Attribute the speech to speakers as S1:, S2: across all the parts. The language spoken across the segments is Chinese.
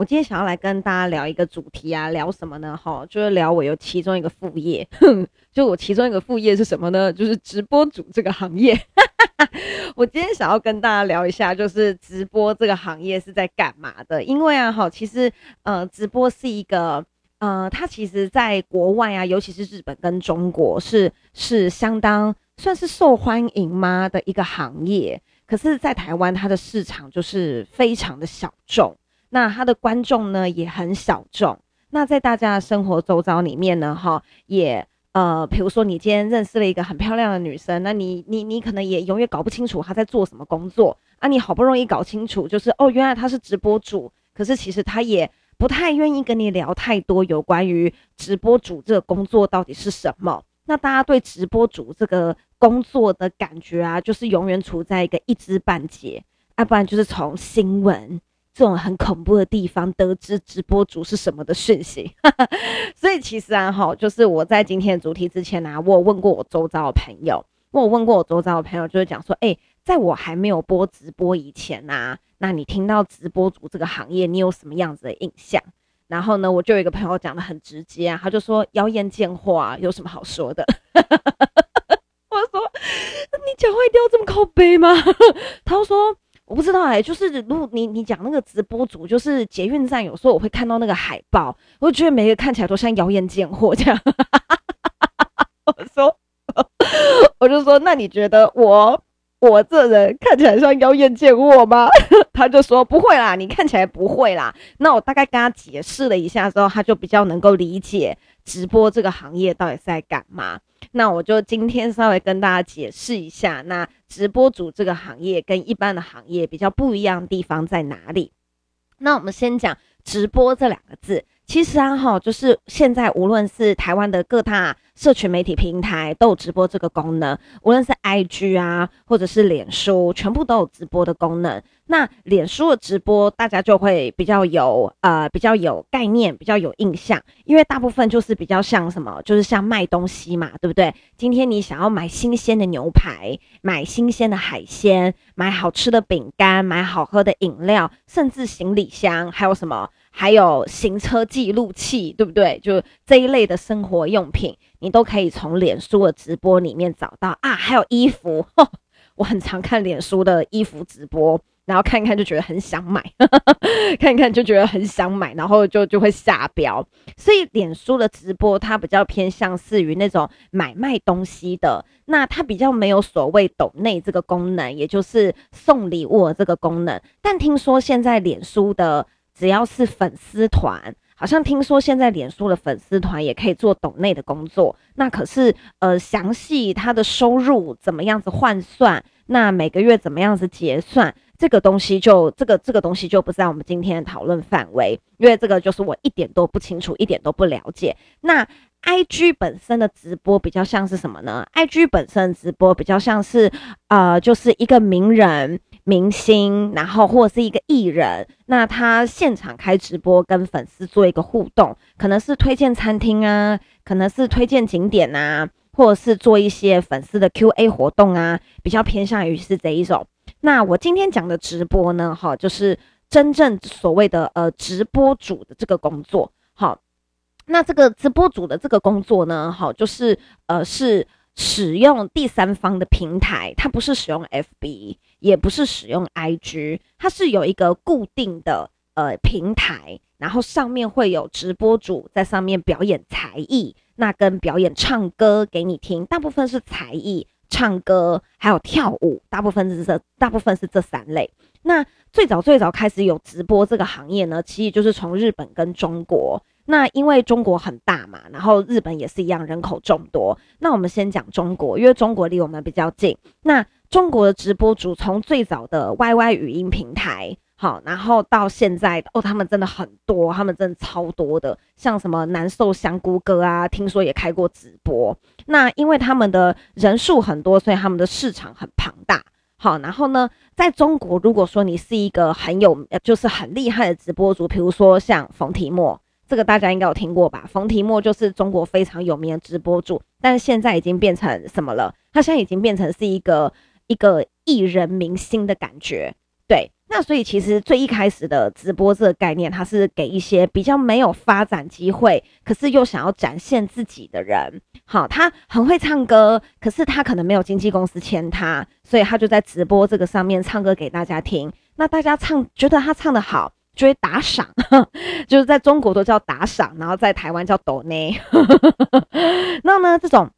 S1: 我今天想要来跟大家聊一个主题啊，聊什么呢？哈，就是聊我有其中一个副业，哼，就我其中一个副业是什么呢？就是直播主这个行业。我今天想要跟大家聊一下，就是直播这个行业是在干嘛的？因为啊，哈，其实呃，直播是一个呃，它其实在国外啊，尤其是日本跟中国是是相当算是受欢迎吗的一个行业。可是，在台湾，它的市场就是非常的小众。那他的观众呢也很小众。那在大家的生活周遭里面呢，哈，也呃，比如说你今天认识了一个很漂亮的女生，那你你你可能也永远搞不清楚她在做什么工作啊。你好不容易搞清楚，就是哦，原来她是直播主，可是其实她也不太愿意跟你聊太多有关于直播主这个工作到底是什么。那大家对直播主这个工作的感觉啊，就是永远处在一个一知半解，要不然就是从新闻。这种很恐怖的地方得知直播主是什么的讯息，所以其实啊，哈，就是我在今天的主题之前、啊，我有问过我周遭的朋友，我有问过我周遭的朋友，就是讲说，哎、在我还没有播直播以前啊，那你听到直播主这个行业，你有什么样子的印象？然后呢，我就有一个朋友讲得很直接啊，他就说妖艳贱货啊，有什么好说的？我说你讲话一定要这么靠背吗？他说。我不知道哎、就是如果你你讲那个直播组，就是捷运站有时候我会看到那个海报，我就觉得每个看起来都像妖艳贱货这样。我说，我就说，那你觉得我我这人看起来像妖艳贱货吗？他就说不会啦，你看起来不会啦。那我大概跟他解释了一下之后，他就比较能够理解直播这个行业到底是在干嘛。那我就今天稍微跟大家解释一下，那直播主这个行业跟一般的行业比较不一样的地方在哪里？那我们先讲直播这两个字。其实啊，哈，就是现在无论是台湾的各大社群媒体平台都有直播这个功能，无论是 IG 啊，或者是脸书，全部都有直播的功能。那脸书的直播，大家就会比较有呃比较有概念，比较有印象，因为大部分就是比较像什么，就是像卖东西嘛，对不对？今天你想要买新鲜的牛排，买新鲜的海鲜，买好吃的饼干，买好喝的饮料，甚至行李箱，还有什么？还有行车记录器，对不对？就这一类的生活用品，你都可以从脸书的直播里面找到啊。还有衣服，我很常看脸书的衣服直播，然后看一看就觉得很想买，看一看就觉得很想买，然后就就会下标。所以脸书的直播它比较偏向是于那种买卖东西的，那它比较没有所谓抖内这个功能，也就是送礼物的这个功能。但听说现在脸书的只要是粉丝团，好像听说现在脸书的粉丝团也可以做抖内的工作。那可是呃，详细他的收入怎么样子换算，那每个月怎么样子结算，这个东西就这个这个东西就不在我们今天的讨论范围，因为这个就是我一点都不清楚，一点都不了解。那 IG 本身的直播比较像是什么呢？IG 本身的直播比较像是呃，就是一个名人。明星，然后或者是一个艺人，那他现场开直播跟粉丝做一个互动，可能是推荐餐厅啊，可能是推荐景点啊，或者是做一些粉丝的 Q&A 活动啊，比较偏向于是这一种。那我今天讲的直播呢，哈，就是真正所谓的呃直播主的这个工作，好，那这个直播主的这个工作呢，好，就是呃是。使用第三方的平台，它不是使用 FB，也不是使用 IG，它是有一个固定的呃平台，然后上面会有直播主在上面表演才艺，那跟表演唱歌给你听，大部分是才艺、唱歌还有跳舞，大部分是这大部分是这三类。那最早最早开始有直播这个行业呢，其实就是从日本跟中国。那因为中国很大嘛，然后日本也是一样，人口众多。那我们先讲中国，因为中国离我们比较近。那中国的直播主从最早的 YY 语音平台，好，然后到现在哦，他们真的很多，他们真的超多的，像什么南寿香菇哥啊，听说也开过直播。那因为他们的人数很多，所以他们的市场很庞大。好，然后呢，在中国，如果说你是一个很有，就是很厉害的直播主，比如说像冯提莫，这个大家应该有听过吧？冯提莫就是中国非常有名的直播主，但是现在已经变成什么了？他现在已经变成是一个一个艺人明星的感觉，对。那所以其实最一开始的直播这个概念，它是给一些比较没有发展机会，可是又想要展现自己的人。好，他很会唱歌，可是他可能没有经纪公司签他，所以他就在直播这个上面唱歌给大家听。那大家唱觉得他唱得好，就会打赏，就是在中国都叫打赏，然后在台湾叫抖内。那呢，这种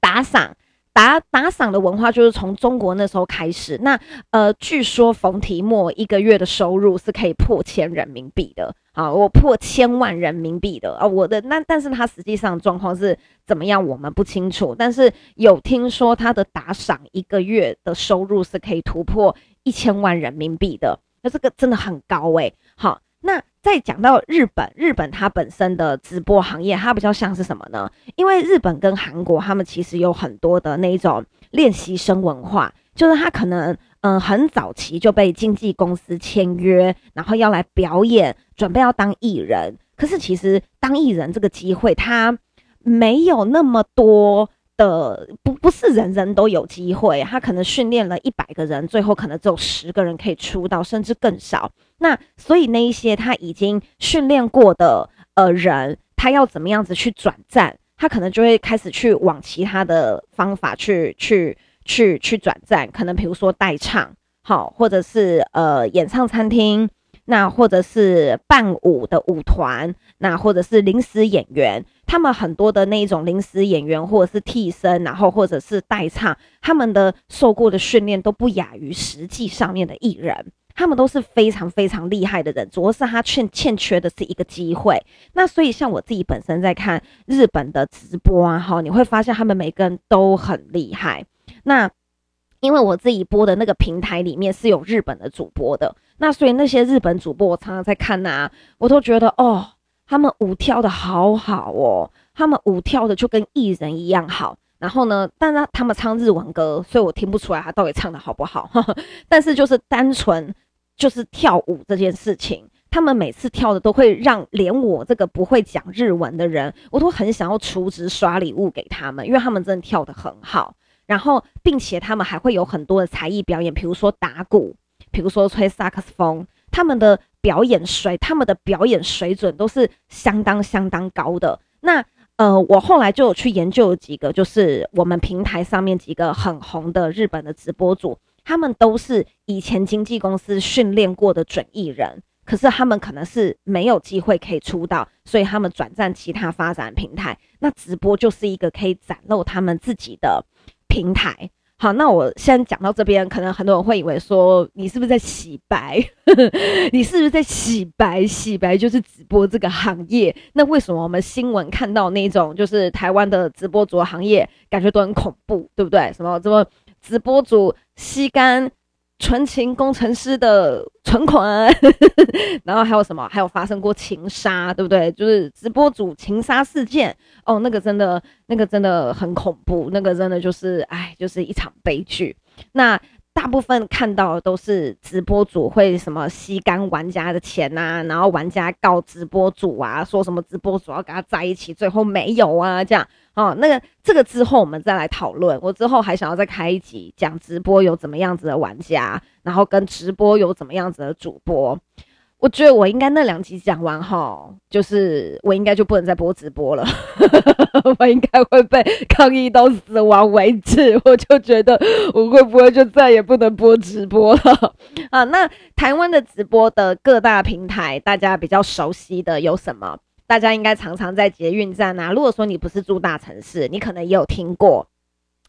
S1: 打赏。打打赏的文化就是从中国那时候开始。那呃，据说冯提莫一个月的收入是可以破千人民币的啊，我破千万人民币的啊。我的那但是他实际上状况是怎么样，我们不清楚。但是有听说他的打赏一个月的收入是可以突破一千万人民币的，那这个真的很高诶。好。那再讲到日本，日本它本身的直播行业，它比较像是什么呢？因为日本跟韩国，他们其实有很多的那种练习生文化，就是他可能嗯很早期就被经纪公司签约，然后要来表演，准备要当艺人。可是其实当艺人这个机会，他没有那么多。的不不是人人都有机会，他可能训练了一百个人，最后可能只有十个人可以出道，甚至更少。那所以那一些他已经训练过的呃人，他要怎么样子去转战，他可能就会开始去往其他的方法去去去去转战，可能比如说代唱，好，或者是呃演唱餐厅。那或者是伴舞的舞团，那或者是临时演员，他们很多的那种临时演员或者是替身，然后或者是代唱，他们的受过的训练都不亚于实际上面的艺人，他们都是非常非常厉害的人，主要是他欠欠缺的是一个机会。那所以像我自己本身在看日本的直播啊，哈，你会发现他们每个人都很厉害。那因为我自己播的那个平台里面是有日本的主播的。那所以那些日本主播，我常常在看呐、啊，我都觉得哦，他们舞跳得好好哦，他们舞跳的就跟艺人一样好。然后呢，但是他们唱日文歌，所以我听不出来他到底唱得好不好。但是就是单纯就是跳舞这件事情，他们每次跳的都会让连我这个不会讲日文的人，我都很想要储值刷礼物给他们，因为他们真的跳得很好。然后，并且他们还会有很多的才艺表演，比如说打鼓。比如说吹萨克斯风，他们的表演水，他们的表演水准都是相当相当高的。那呃，我后来就有去研究几个，就是我们平台上面几个很红的日本的直播主，他们都是以前经纪公司训练过的准艺人，可是他们可能是没有机会可以出道，所以他们转战其他发展平台。那直播就是一个可以展露他们自己的平台。好，那我先讲到这边，可能很多人会以为说，你是不是在洗白？你是不是在洗白？洗白就是直播这个行业。那为什么我们新闻看到那种就是台湾的直播主行业，感觉都很恐怖，对不对？什么什么直播主吸干？纯情工程师的存款，然后还有什么？还有发生过情杀，对不对？就是直播主情杀事件哦，那个真的，那个真的很恐怖，那个真的就是，哎，就是一场悲剧。那。大部分看到的都是直播主会什么吸干玩家的钱啊，然后玩家告直播主啊，说什么直播主要跟他在一起，最后没有啊，这样哦。那个这个之后我们再来讨论。我之后还想要再开一集讲直播有怎么样子的玩家，然后跟直播有怎么样子的主播。我觉得我应该那两集讲完哈，就是我应该就不能再播直播了，我应该会被抗议到死亡为止。我就觉得我会不会就再也不能播直播了 啊？那台湾的直播的各大平台，大家比较熟悉的有什么？大家应该常常在捷运站啊。如果说你不是住大城市，你可能也有听过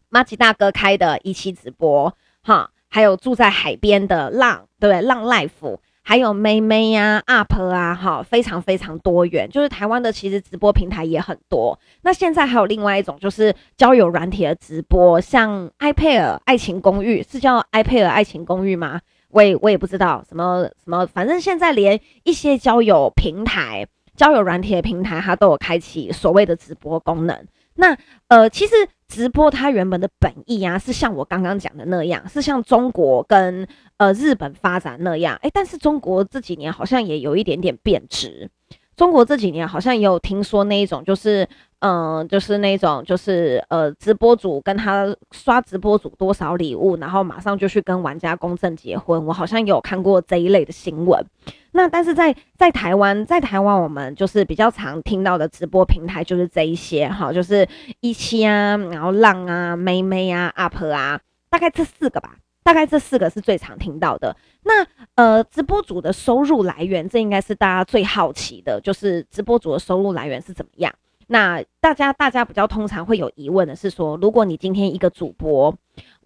S1: 麻吉大哥开的一期直播哈，还有住在海边的浪，对不对？浪 Life。还有妹妹呀、啊、UP 啊，哈，非常非常多元。就是台湾的其实直播平台也很多。那现在还有另外一种，就是交友软体的直播，像 iPair 爱情公寓，是叫 iPair 爱情公寓吗？我也我也不知道什么什么，反正现在连一些交友平台、交友软体的平台，它都有开启所谓的直播功能。那呃，其实直播它原本的本意啊，是像我刚刚讲的那样，是像中国跟呃日本发展那样。诶，但是中国这几年好像也有一点点贬值。中国这几年好像也有听说那一种，就是嗯、就是那种，就是呃，直播主跟他刷直播主多少礼物，然后马上就去跟玩家公证结婚。我好像有看过这一类的新闻。那但是在在台湾，在台湾我们就是比较常听到的直播平台就是这一些哈，就是一期啊，然后浪啊、妹妹啊、UP 啊，大概这四个吧。大概这四个是最常听到的。那呃，直播主的收入来源，这应该是大家最好奇的，就是直播主的收入来源是怎么样？那大家大家比较通常会有疑问的是说，如果你今天一个主播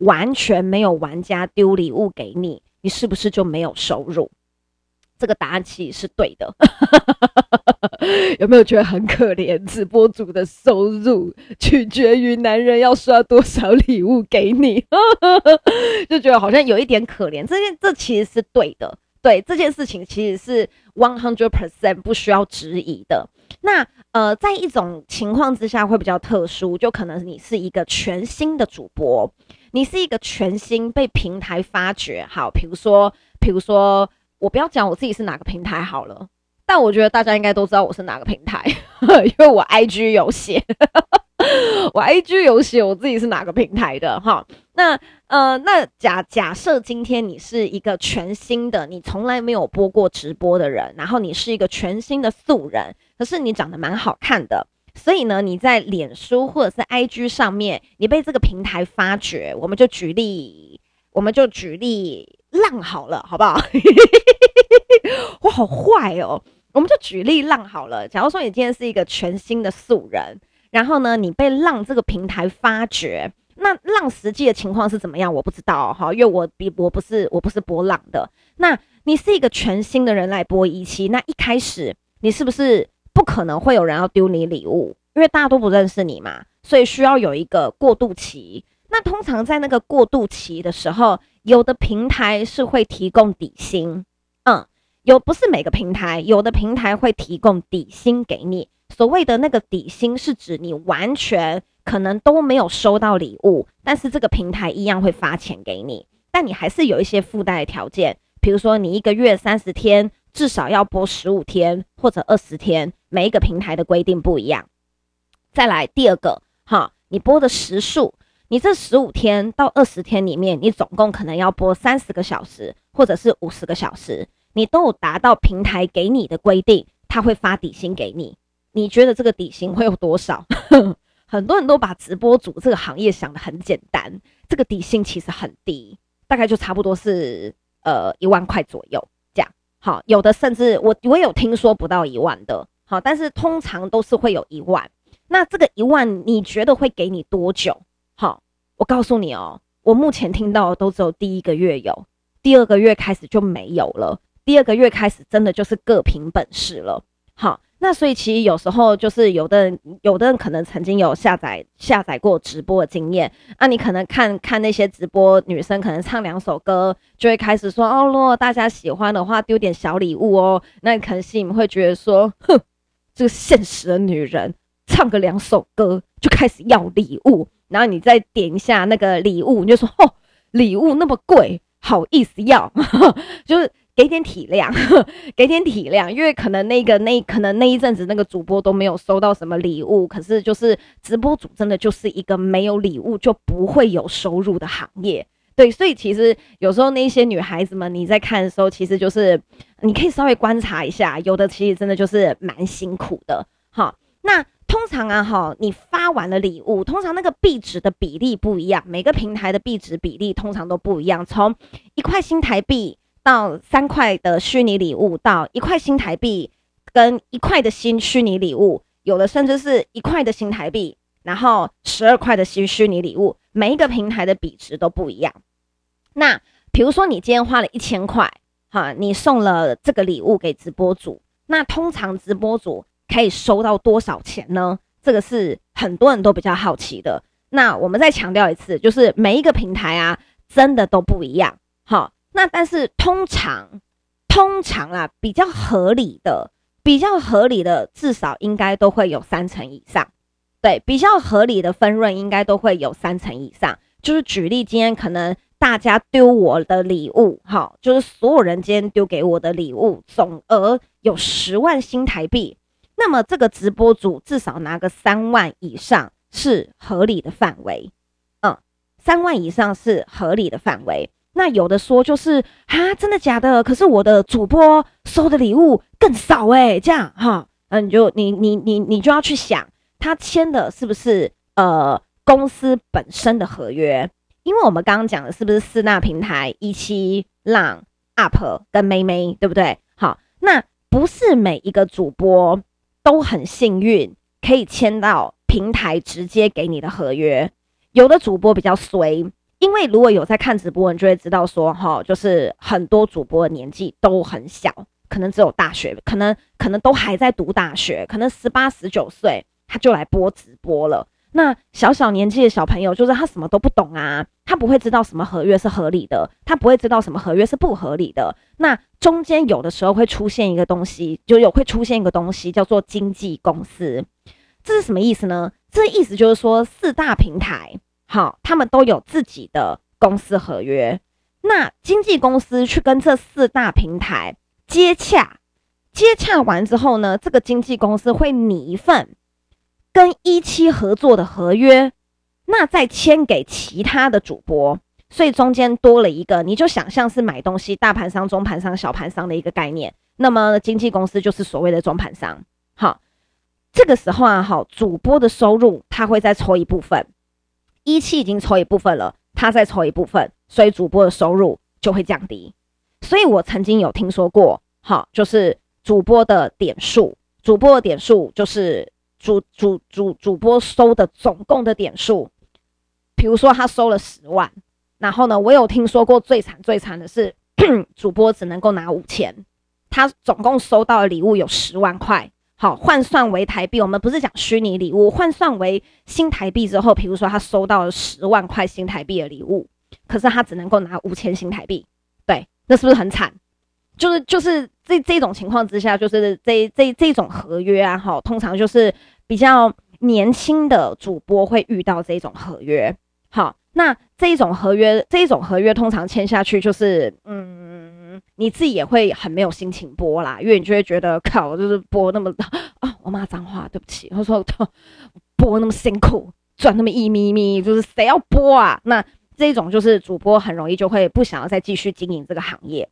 S1: 完全没有玩家丢礼物给你，你是不是就没有收入？这个答案其实是对的。有没有觉得很可怜？直播主的收入取决于男人要刷多少礼物给你，就觉得好像有一点可怜。这件这其实是对的，对这件事情其实是 one hundred percent 不需要质疑的。那呃，在一种情况之下会比较特殊，就可能你是一个全新的主播，你是一个全新被平台发掘。好，比如说，比如说，我不要讲我自己是哪个平台好了。但我觉得大家应该都知道我是哪个平台，因为我 IG 有写，我 IG 有写我自己是哪个平台的哈。那呃，那假假设今天你是一个全新的，你从来没有播过直播的人，然后你是一个全新的素人，可是你长得蛮好看的，所以呢，你在脸书或者是 IG 上面，你被这个平台发掘，我们就举例，我们就举例浪好了，好不好？我好坏哦。我们就举例浪好了。假如说你今天是一个全新的素人，然后呢，你被浪这个平台发掘，那浪实际的情况是怎么样？我不知道哈，因为我比我不是我不是播浪的。那你是一个全新的人来播一期，那一开始你是不是不可能会有人要丢你礼物？因为大家都不认识你嘛，所以需要有一个过渡期。那通常在那个过渡期的时候，有的平台是会提供底薪，嗯。有不是每个平台，有的平台会提供底薪给你。所谓的那个底薪，是指你完全可能都没有收到礼物，但是这个平台一样会发钱给你。但你还是有一些附带的条件，比如说你一个月三十天，至少要播十五天或者二十天，每一个平台的规定不一样。再来第二个，哈，你播的时数，你这十五天到二十天里面，你总共可能要播三十个小时，或者是五十个小时。你都有达到平台给你的规定，他会发底薪给你。你觉得这个底薪会有多少？很多人都把直播主这个行业想得很简单，这个底薪其实很低，大概就差不多是呃一万块左右这样。好，有的甚至我我有听说不到一万的，好，但是通常都是会有一万。那这个一万你觉得会给你多久？好，我告诉你哦，我目前听到的都只有第一个月有，第二个月开始就没有了。第二个月开始，真的就是各凭本事了。好，那所以其实有时候就是有的人，有的人可能曾经有下载下载过直播的经验，那你可能看看那些直播女生，可能唱两首歌，就会开始说哦，如果大家喜欢的话，丢点小礼物哦。那你可能心里会觉得说，哼，这个现实的女人，唱个两首歌就开始要礼物，然后你再点一下那个礼物，你就说哦，礼物那么贵，好意思要，就是。给点体谅，给点体谅，因为可能那个那可能那一阵子那个主播都没有收到什么礼物，可是就是直播主真的就是一个没有礼物就不会有收入的行业，对，所以其实有时候那些女孩子们你在看的时候，其实就是你可以稍微观察一下，有的其实真的就是蛮辛苦的，好，那通常啊哈，你发完了礼物，通常那个币值的比例不一样，每个平台的币值比例通常都不一样，从一块新台币。到三块的虚拟礼物，到一块新台币跟一块的新虚拟礼物，有的甚至是一块的新台币，然后十二块的新虚拟礼物，每一个平台的比值都不一样。那比如说你今天花了一千块，哈，你送了这个礼物给直播主，那通常直播主可以收到多少钱呢？这个是很多人都比较好奇的。那我们再强调一次，就是每一个平台啊，真的都不一样，哈。那但是通常，通常啊，比较合理的，比较合理的，至少应该都会有三成以上。对，比较合理的分润应该都会有三成以上。就是举例，今天可能大家丢我的礼物，哈，就是所有人今天丢给我的礼物总额有十万新台币，那么这个直播主至少拿个三万以上是合理的范围。嗯，三万以上是合理的范围。那有的说就是哈，真的假的？可是我的主播收的礼物更少诶，这样哈，嗯，你就你你你你就要去想，他签的是不是呃？公司本身的合约，因为我们刚刚讲的是不是四大平台一期、浪、UP 跟妹妹，对不对？好，那不是每一个主播都很幸运可以签到平台直接给你的合约，有的主播比较衰，因为如果有在看直播，你就会知道说，哈，就是很多主播的年纪都很小，可能只有大学，可能可能都还在读大学，可能十八、十九岁他就来播直播了。那小小年纪的小朋友，就是他什么都不懂啊，他不会知道什么合约是合理的，他不会知道什么合约是不合理的。那中间有的时候会出现一个东西，就有会出现一个东西叫做经纪公司，这是什么意思呢？这意思就是说四大平台，好，他们都有自己的公司合约，那经纪公司去跟这四大平台接洽，接洽完之后呢，这个经纪公司会拟一份。跟一期合作的合约，那再签给其他的主播，所以中间多了一个，你就想象是买东西大盘商、中盘商、小盘商的一个概念。那么经纪公司就是所谓的中盘商。好，这个时候啊，好，主播的收入他会再抽一部分，一期已经抽一部分了，他再抽一部分，所以主播的收入就会降低。所以我曾经有听说过，好，就是主播的点数，主播的点数就是。主主主主播收的总共的点数，比如说他收了十万，然后呢，我有听说过最惨最惨的是，主播只能够拿五千，他总共收到的礼物有十万块，好，换算为台币，我们不是讲虚拟礼物，换算为新台币之后，比如说他收到了十万块新台币的礼物，可是他只能够拿五千新台币，对，那是不是很惨？就是就是这这种情况之下，就是这这这种合约啊，哈，通常就是比较年轻的主播会遇到这种合约，好，那这种合约，这种合约通常签下去，就是嗯，你自己也会很没有心情播啦，因为你就会觉得靠，就是播那么啊，我骂脏话，对不起，我说 播那么辛苦，赚那么一咪咪，就是谁要播啊？那这种就是主播很容易就会不想要再继续经营这个行业。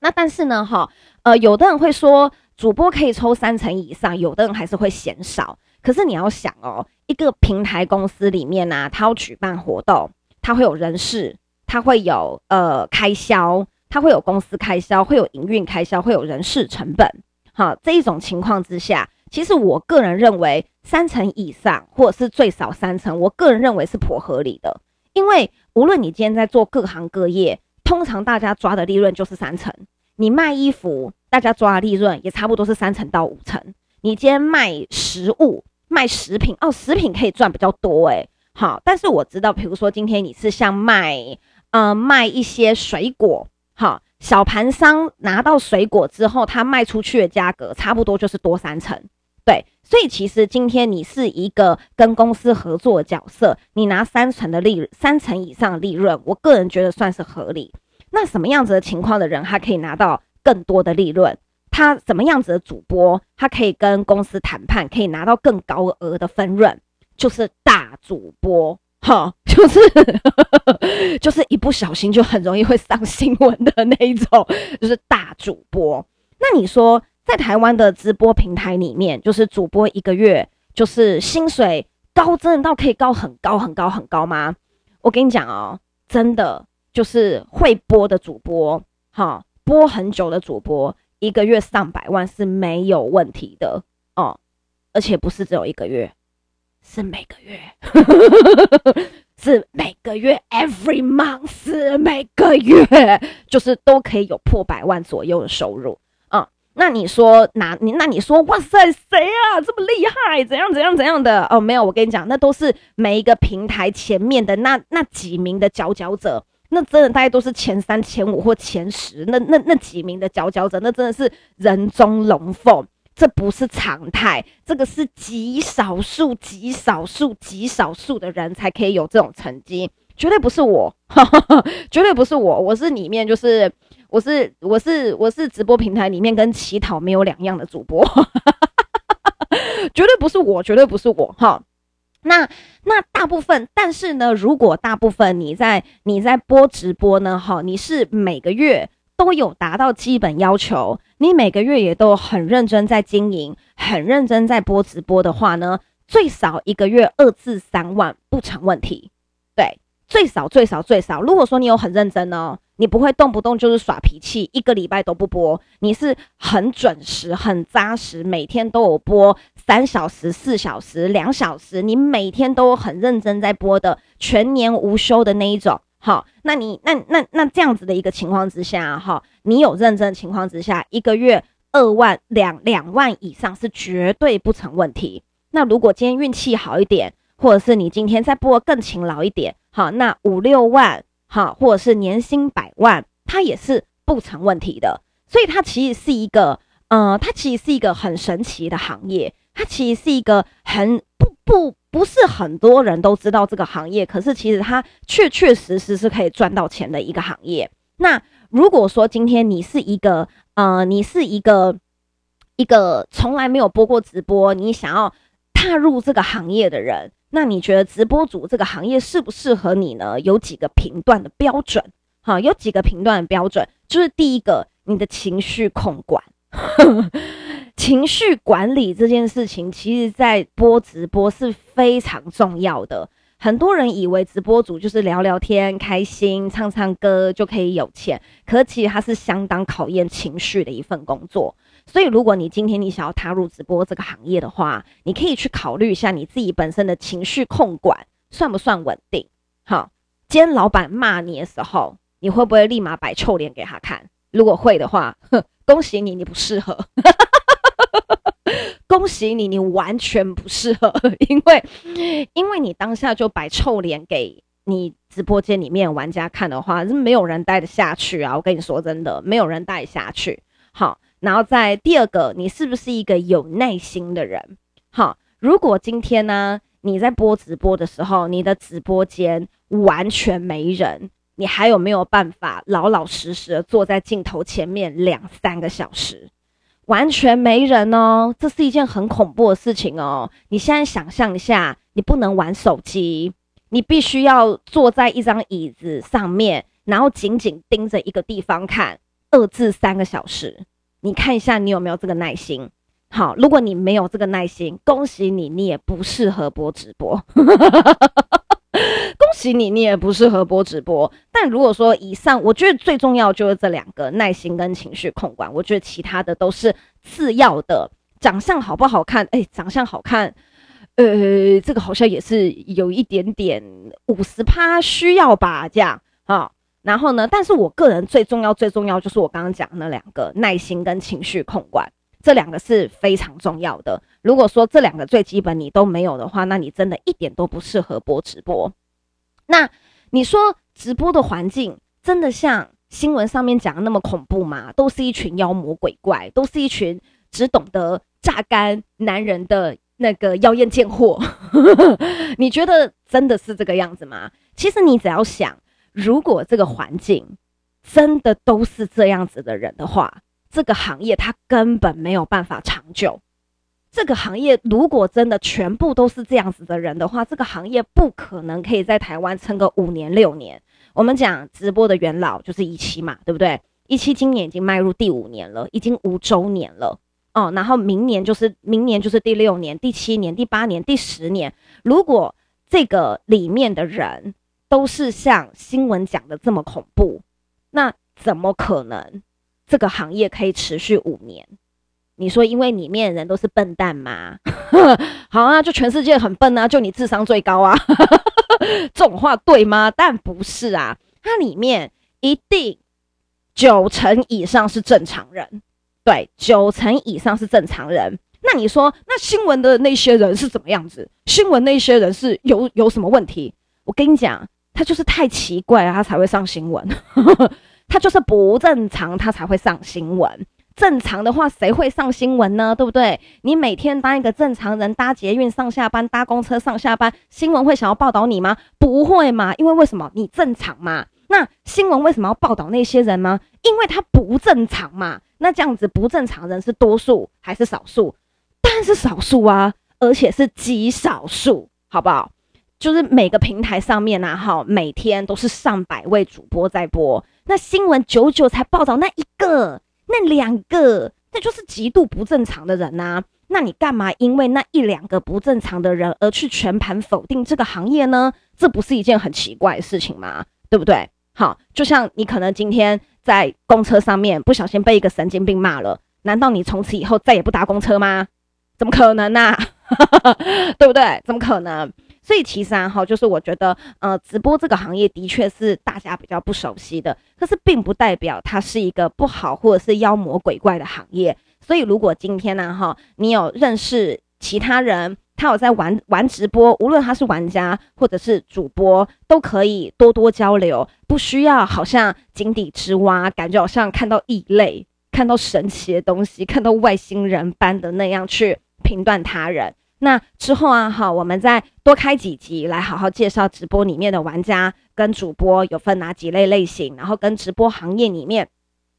S1: 那但是呢，哈，呃，有的人会说主播可以抽三成以上，有的人还是会嫌少。可是你要想哦，一个平台公司里面呢、啊，它要举办活动，它会有人事，它会有呃开销，它会有公司开销，会有营运开销，会有人事成本。好，这一种情况之下，其实我个人认为三成以上，或者是最少三成，我个人认为是颇合理的。因为无论你今天在做各行各业，通常大家抓的利润就是三成。你卖衣服，大家抓的利润也差不多是三成到五成。你今天卖食物、卖食品哦，食品可以赚比较多诶。好，但是我知道，比如说今天你是像卖，呃，卖一些水果，好，小盘商拿到水果之后，他卖出去的价格差不多就是多三成。对，所以其实今天你是一个跟公司合作的角色，你拿三成的利润，三成以上的利润，我个人觉得算是合理。那什么样子的情况的人，他可以拿到更多的利润？他什么样子的主播，他可以跟公司谈判，可以拿到更高额的分润？就是大主播，哈，就是 就是一不小心就很容易会上新闻的那一种，就是大主播。那你说，在台湾的直播平台里面，就是主播一个月就是薪水高，真的到可以高很高很高很高吗？我跟你讲哦，真的。就是会播的主播，哈，播很久的主播，一个月上百万是没有问题的哦，而且不是只有一个月，是每个月，是每个月，every month，是每个月，就是都可以有破百万左右的收入，嗯，那你说哪你那你说哇塞，谁啊？这么厉害，怎样怎样怎样的？哦？没有，我跟你讲，那都是每一个平台前面的那那几名的佼佼者。那真的大概都是前三、前五或前十，那那那几名的佼佼者，那真的是人中龙凤，这不是常态，这个是极少数、极少数、极少数的人才可以有这种成绩，绝对不是我，哈哈哈，绝对不是我，我是里面就是我是我是我是直播平台里面跟乞讨没有两样的主播，哈哈哈，绝对不是我，绝对不是我，哈。那那大部分，但是呢，如果大部分你在你在播直播呢，哈，你是每个月都有达到基本要求，你每个月也都很认真在经营，很认真在播直播的话呢，最少一个月二至三万不成问题，对，最少最少最少，如果说你有很认真哦。你不会动不动就是耍脾气，一个礼拜都不播，你是很准时、很扎实，每天都有播三小时、四小时、两小时，你每天都很认真在播的，全年无休的那一种。好，那你那那那这样子的一个情况之下，哈，你有认真的情况之下，一个月二万两两万以上是绝对不成问题。那如果今天运气好一点，或者是你今天再播更勤劳一点，好，那五六万。好，或者是年薪百万，它也是不成问题的。所以它其实是一个，呃，它其实是一个很神奇的行业。它其实是一个很不不不是很多人都知道这个行业，可是其实它确确实实是可以赚到钱的一个行业。那如果说今天你是一个，呃，你是一个一个从来没有播过直播，你想要踏入这个行业的人。那你觉得直播主这个行业适不适合你呢？有几个评断的标准，好，有几个评断的标准，就是第一个，你的情绪控管，情绪管理这件事情，其实在播直播是非常重要的。很多人以为直播主就是聊聊天、开心、唱唱歌就可以有钱，可其实它是相当考验情绪的一份工作。所以，如果你今天你想要踏入直播这个行业的话，你可以去考虑一下你自己本身的情绪控管算不算稳定。好，今天老板骂你的时候，你会不会立马摆臭脸给他看？如果会的话，哼，恭喜你，你不适合。恭喜你，你完全不适合，因为因为你当下就摆臭脸给你直播间里面玩家看的话，是没有人待得下去啊！我跟你说真的，没有人待下去。好。然后在第二个，你是不是一个有耐心的人？好，如果今天呢，你在播直播的时候，你的直播间完全没人，你还有没有办法老老实实的坐在镜头前面两三个小时？完全没人哦，这是一件很恐怖的事情哦。你现在想象一下，你不能玩手机，你必须要坐在一张椅子上面，然后紧紧盯着一个地方看二至三个小时。你看一下，你有没有这个耐心？好，如果你没有这个耐心，恭喜你，你也不适合播直播。你，你也不适合播直播。但如果说以上，我觉得最重要就是这两个：耐心跟情绪控管。我觉得其他的都是次要的。长相好不好看？哎、长相好看，呃，这个好像也是有一点点五十趴需要吧，这样啊。然后呢，但是我个人最重要、最重要就是我刚刚讲那两个耐心跟情绪控管，这两个是非常重要的。如果说这两个最基本你都没有的话，那你真的一点都不适合播直播。那你说直播的环境真的像新闻上面讲的那么恐怖吗？都是一群妖魔鬼怪，都是一群只懂得榨干男人的那个妖艳贱货。你觉得真的是这个样子吗？其实你只要想。如果这个环境真的都是这样子的人的话，这个行业它根本没有办法长久。这个行业如果真的全部都是这样子的人的话，这个行业不可能可以在台湾撑个五年六年。我们讲直播的元老就是一期嘛，对不对？一期今年已经迈入第五年了，已经五周年了哦。然后明年就是明年就是第六年、第七年、第八年、第十年。如果这个里面的人，都是像新闻讲的这么恐怖，那怎么可能这个行业可以持续五年？你说因为里面的人都是笨蛋吗？好啊，就全世界很笨啊，就你智商最高啊，这种话对吗？但不是啊，它里面一定九成以上是正常人，对，九成以上是正常人。那你说，那新闻的那些人是怎么样子？新闻那些人是有有什么问题？我跟你讲。他就是太奇怪了，他才会上新闻。他就是不正常，他才会上新闻。正常的话，谁会上新闻呢？对不对？你每天当一个正常人，搭捷运上下班，搭公车上下班，新闻会想要报道你吗？不会嘛，因为为什么？你正常嘛。那新闻为什么要报道那些人吗？因为他不正常嘛。那这样子不正常人是多数还是少数？当然是少数啊，而且是极少数，好不好？就是每个平台上面啊，哈，每天都是上百位主播在播，那新闻久久才报道那一个。那两个，那就是极度不正常的人呐、啊。那你干嘛因为那一两个不正常的人而去全盘否定这个行业呢？这不是一件很奇怪的事情吗？对不对？好，就像你可能今天在公车上面不小心被一个神经病骂了，难道你从此以后再也不搭公车吗？怎么可能呢、啊？对不对？怎么可能？所以其实啊，哈，就是我觉得，呃，直播这个行业的确是大家比较不熟悉的，可是并不代表它是一个不好或者是妖魔鬼怪的行业。所以如果今天呢，哈，你有认识其他人，他有在玩玩直播，无论他是玩家或者是主播，都可以多多交流，不需要好像井底之蛙，感觉好像看到异类、看到神奇的东西、看到外星人般的那样去评断他人。那之后啊，好，我们再多开几集来好好介绍直播里面的玩家跟主播有分哪几类类型，然后跟直播行业里面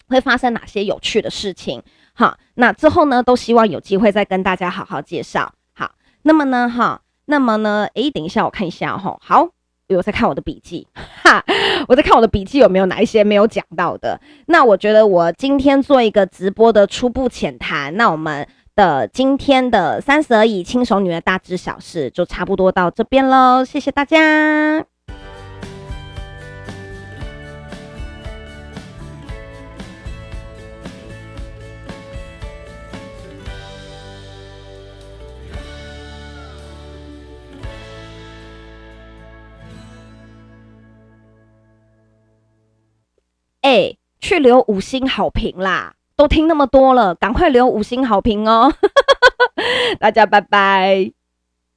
S1: 会发生哪些有趣的事情。好，那之后呢，都希望有机会再跟大家好好介绍。好，那么呢，哈，那么呢，诶，等一下，我看一下哈。好，我在看我的笔记，哈，我在看我的笔记有没有哪一些没有讲到的。那我觉得我今天做一个直播的初步浅谈，那我们。的今天的三十而已轻熟女的大致小事就差不多到这边喽，谢谢大家。哎、去留五星好评啦！都听那么多了，赶快留五星好评哦！大家拜拜。